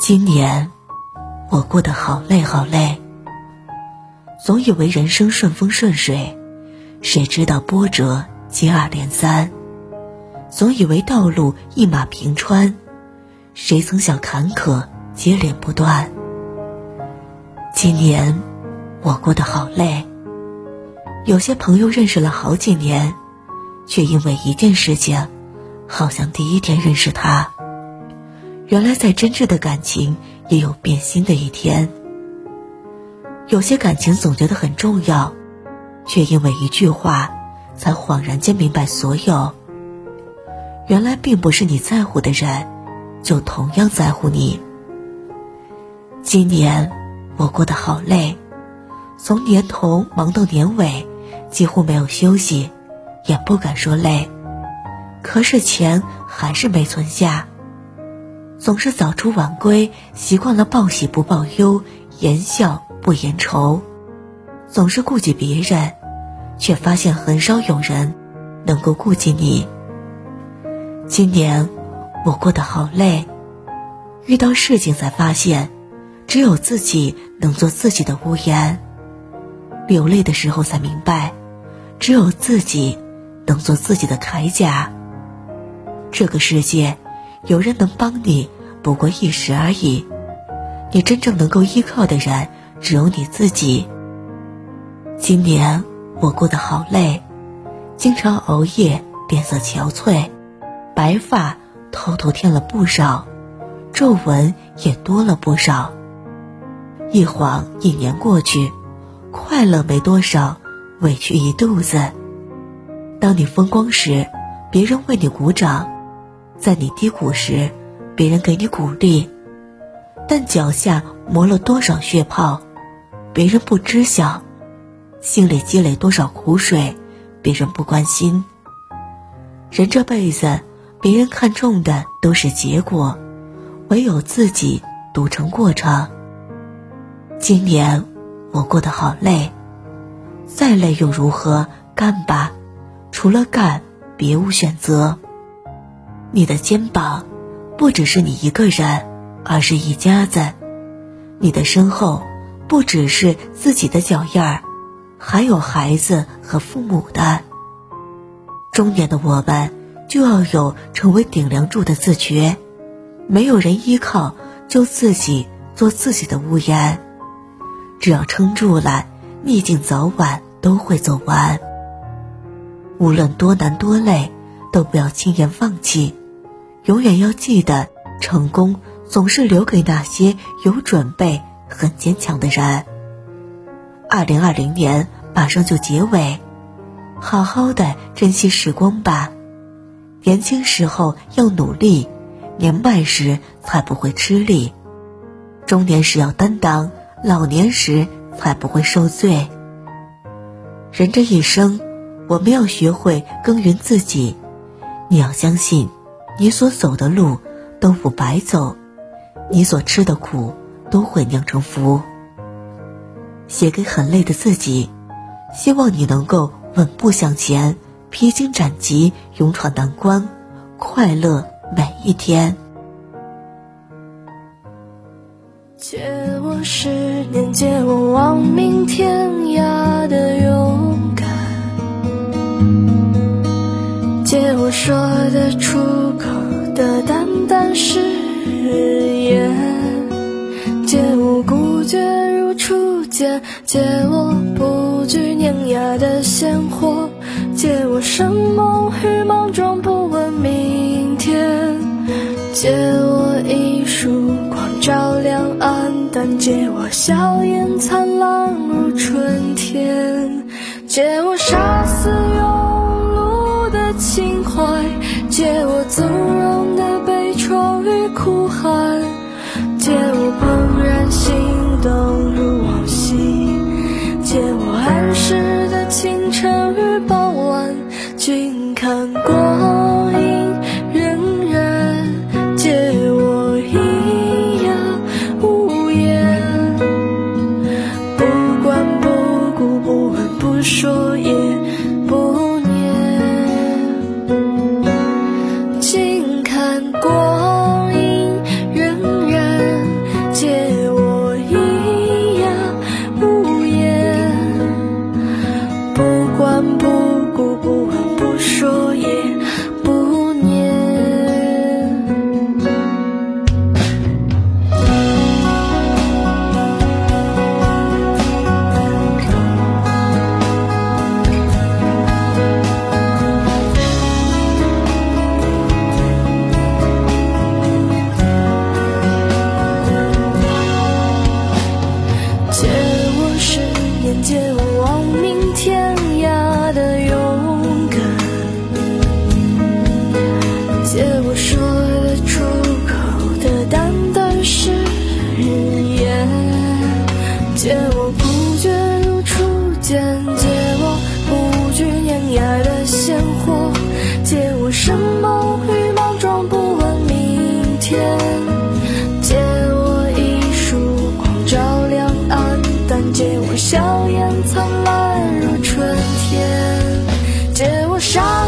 今年，我过得好累好累。总以为人生顺风顺水，谁知道波折接二连三；总以为道路一马平川，谁曾想坎坷接连不断。今年，我过得好累。有些朋友认识了好几年，却因为一件事情，好像第一天认识他。原来，在真挚的感情也有变心的一天。有些感情总觉得很重要，却因为一句话，才恍然间明白所有。原来，并不是你在乎的人，就同样在乎你。今年，我过得好累，从年头忙到年尾。几乎没有休息，也不敢说累，可是钱还是没存下。总是早出晚归，习惯了报喜不报忧，言笑不言愁，总是顾及别人，却发现很少有人能够顾及你。今年我过得好累，遇到事情才发现，只有自己能做自己的屋檐。流泪的时候才明白。只有自己能做自己的铠甲。这个世界，有人能帮你，不过一时而已。你真正能够依靠的人，只有你自己。今年我过得好累，经常熬夜，脸色憔悴，白发偷偷添了不少，皱纹也多了不少。一晃一年过去，快乐没多少。委屈一肚子。当你风光时，别人为你鼓掌；在你低谷时，别人给你鼓励。但脚下磨了多少血泡，别人不知晓；心里积累多少苦水，别人不关心。人这辈子，别人看重的都是结果，唯有自己读成过程。今年，我过得好累。再累又如何？干吧，除了干，别无选择。你的肩膀，不只是你一个人，而是一家子；你的身后，不只是自己的脚印儿，还有孩子和父母的。中年的我们，就要有成为顶梁柱的自觉。没有人依靠，就自己做自己的屋檐。只要撑住了。逆境早晚都会走完，无论多难多累，都不要轻言放弃。永远要记得，成功总是留给那些有准备、很坚强的人。二零二零年马上就结尾，好好的珍惜时光吧。年轻时候要努力，年迈时才不会吃力；中年时要担当，老年时。才不会受罪。人这一生，我们要学会耕耘自己。你要相信，你所走的路都不白走，你所吃的苦都会酿成福。写给很累的自己，希望你能够稳步向前，披荆斩棘，勇闯难关，快乐每一天。借我十年，借我亡命天涯的勇敢，借我说得出的淡淡誓言，借我孤绝如初见，借我不惧碾压的鲜活，借我生猛与莽撞，不问明天，借我一束光照亮。暗淡借我笑颜灿烂如春天，借我杀死借我纵容的悲怆与哭喊，借我怦然心动如往昔，借我安适的清晨与傍晚，静看硝烟灿烂如春天借我杀